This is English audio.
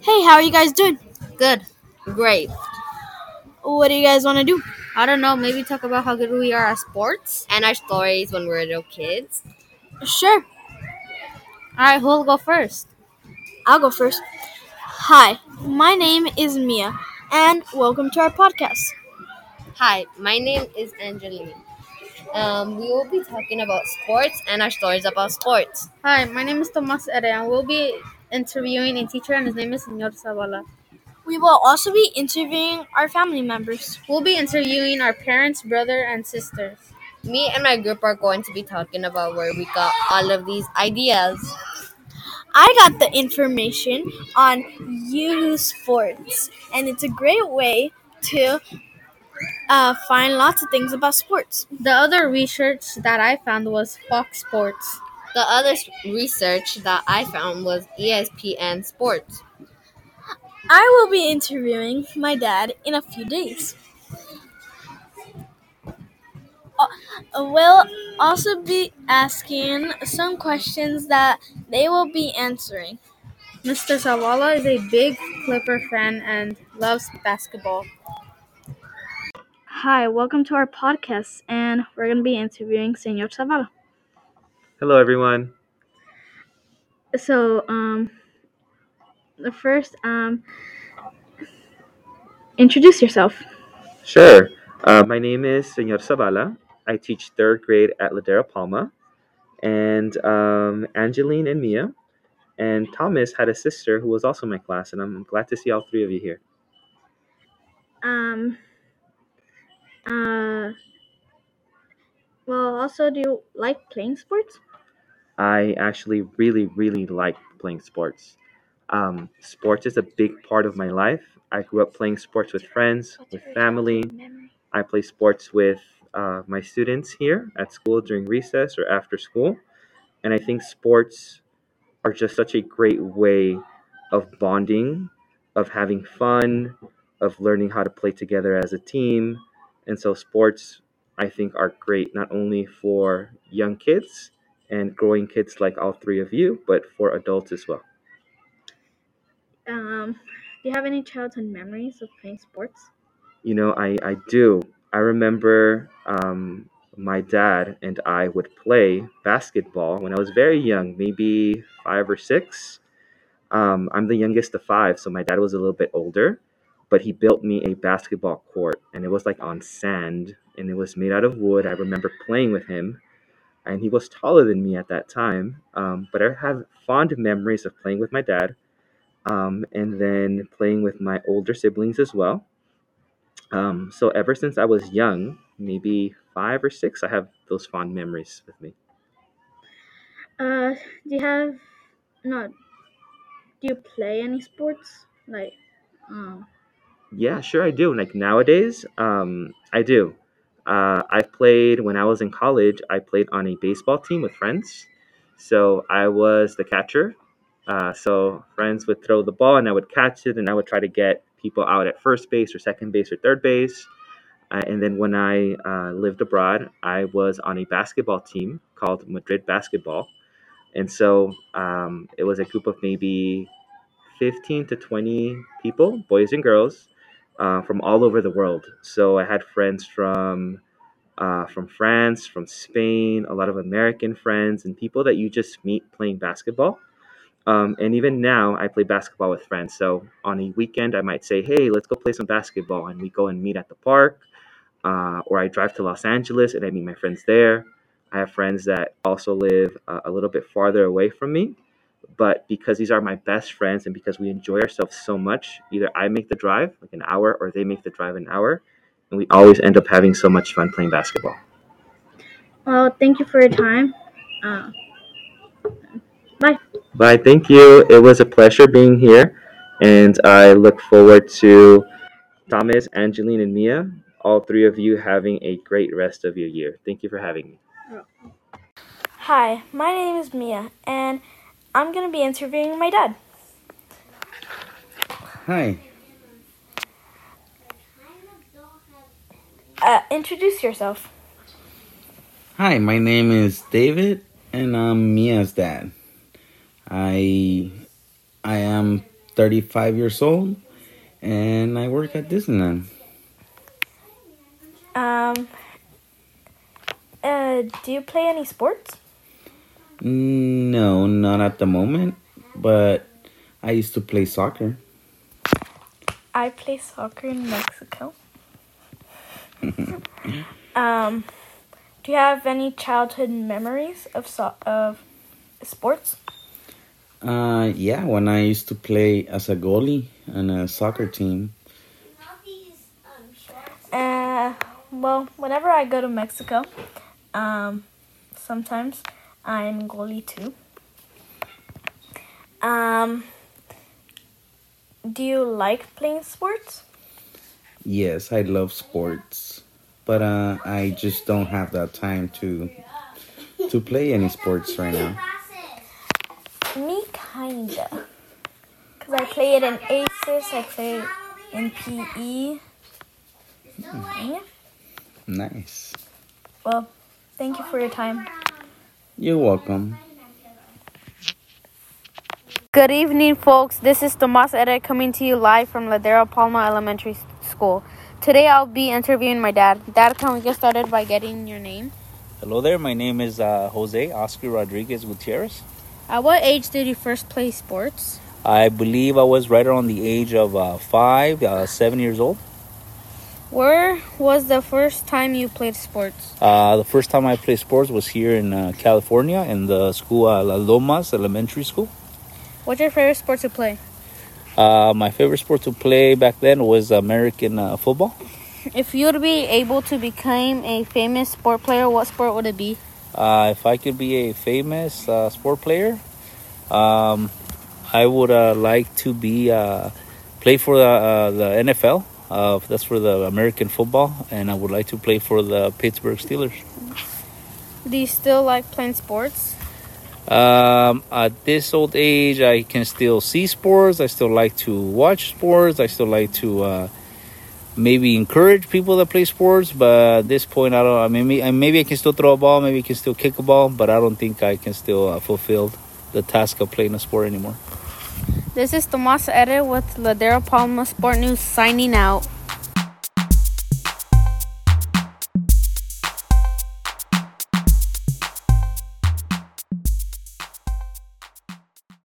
Hey, how are you guys doing? Good. Great. What do you guys want to do? I don't know, maybe talk about how good we are at sports and our stories when we were little kids. Sure, Alright, who'll go first? I'll go first. Hi, my name is Mia, and welcome to our podcast. Hi, my name is Angeline. Um, we will be talking about sports and our stories about sports. Hi, my name is Tomas Ere, and we'll be interviewing a teacher, and his name is Senor Zavala. We will also be interviewing our family members. We'll be interviewing our parents, brother, and sisters. Me and my group are going to be talking about where we got all of these ideas. I got the information on Yahoo Sports, and it's a great way to uh, find lots of things about sports. The other research that I found was Fox Sports. The other research that I found was ESPN Sports. I will be interviewing my dad in a few days. Uh, We'll also be asking some questions that they will be answering. Mr. Zavala is a big Clipper fan and loves basketball. Hi, welcome to our podcast, and we're going to be interviewing Senor Zavala. Hello, everyone. So, um, the first, um, introduce yourself. Sure. Uh, my name is Senor Zavala. I teach third grade at Ladera Palma. And um, Angeline and Mia and Thomas had a sister who was also in my class, and I'm glad to see all three of you here. Um, uh, well, also, do you like playing sports? I actually really, really like playing sports. Um, sports is a big part of my life. I grew up playing sports with friends, with family. I play sports with uh, my students here at school during recess or after school. And I think sports are just such a great way of bonding, of having fun, of learning how to play together as a team. And so, sports, I think, are great not only for young kids and growing kids like all three of you, but for adults as well. Um, do you have any childhood memories of playing sports? You know, I, I do. I remember um, my dad and I would play basketball when I was very young, maybe five or six. Um, I'm the youngest of five, so my dad was a little bit older, but he built me a basketball court, and it was like on sand, and it was made out of wood. I remember playing with him, and he was taller than me at that time. Um, but I have fond memories of playing with my dad, um, and then playing with my older siblings as well. Um, so ever since I was young, maybe five or six, I have those fond memories with me. Uh, do you have no? Do you play any sports like? Um, Yeah, sure, I do. Like nowadays, um, I do. Uh, I played when I was in college. I played on a baseball team with friends. So I was the catcher. Uh, so friends would throw the ball, and I would catch it, and I would try to get people out at first base or second base or third base. Uh, and then when I uh, lived abroad, I was on a basketball team called Madrid Basketball. And so um, it was a group of maybe 15 to 20 people, boys and girls, uh, from all over the world. So I had friends from uh, from France, from Spain, a lot of American friends, and people that you just meet playing basketball. Um, and even now, I play basketball with friends. So on a weekend, I might say, "Hey, let's go play some basketball," and we go and meet at the park. Uh, or I drive to Los Angeles and I meet my friends there. I have friends that also live uh, a little bit farther away from me, but because these are my best friends and because we enjoy ourselves so much, either I make the drive like an hour or they make the drive an hour, and we always end up having so much fun playing basketball. well, thank you for your time. Uh, Bye, thank you. It was a pleasure being here, and I look forward to Thomas, Angeline, and Mia, all three of you having a great rest of your year. Thank you for having me. Hi, my name is Mia, and I'm going to be interviewing my dad. Hi, Uh, introduce yourself. hi. My name is David, and I'm Mia's dad. I I am 35 years old, and I work at Disneyland. Um, uh, do you play any sports? No, not at the moment, but I used to play soccer. I play soccer in Mexico. um, do you have any childhood memories of so- of sports? Uh, yeah, when I used to play as a goalie on a soccer team. Uh, well, whenever I go to Mexico, um, sometimes I'm goalie too. Um, do you like playing sports? Yes, I love sports, but uh, I just don't have that time to to play any sports right now. Me kinda, cause I play it in ACES, I play it in PE. Yeah. Nice. Well, thank you for your time. You're welcome. Good evening, folks. This is Tomas Ere coming to you live from Ladera Palma Elementary School. Today I'll be interviewing my dad. Dad, can we get started by getting your name? Hello there. My name is uh, Jose Oscar Rodriguez Gutierrez. At what age did you first play sports? I believe I was right around the age of uh, five, uh, seven years old. Where was the first time you played sports? Uh, the first time I played sports was here in uh, California in the school uh, La Lomas Elementary School. What's your favorite sport to play? Uh, my favorite sport to play back then was American uh, football. If you would be able to become a famous sport player, what sport would it be? Uh, if I could be a famous uh, sport player, um, I would uh, like to be uh, play for the uh, the NFL. Uh, that's for the American football, and I would like to play for the Pittsburgh Steelers. Do you still like playing sports? Um, at this old age, I can still see sports. I still like to watch sports. I still like to uh, maybe encourage people that play sports. But at this point, I don't. I mean, maybe, maybe I can still throw a ball. Maybe I can still kick a ball. But I don't think I can still uh, fulfill the task of playing a sport anymore. This is Tomas Ere with Ladera Palma Sport News signing out.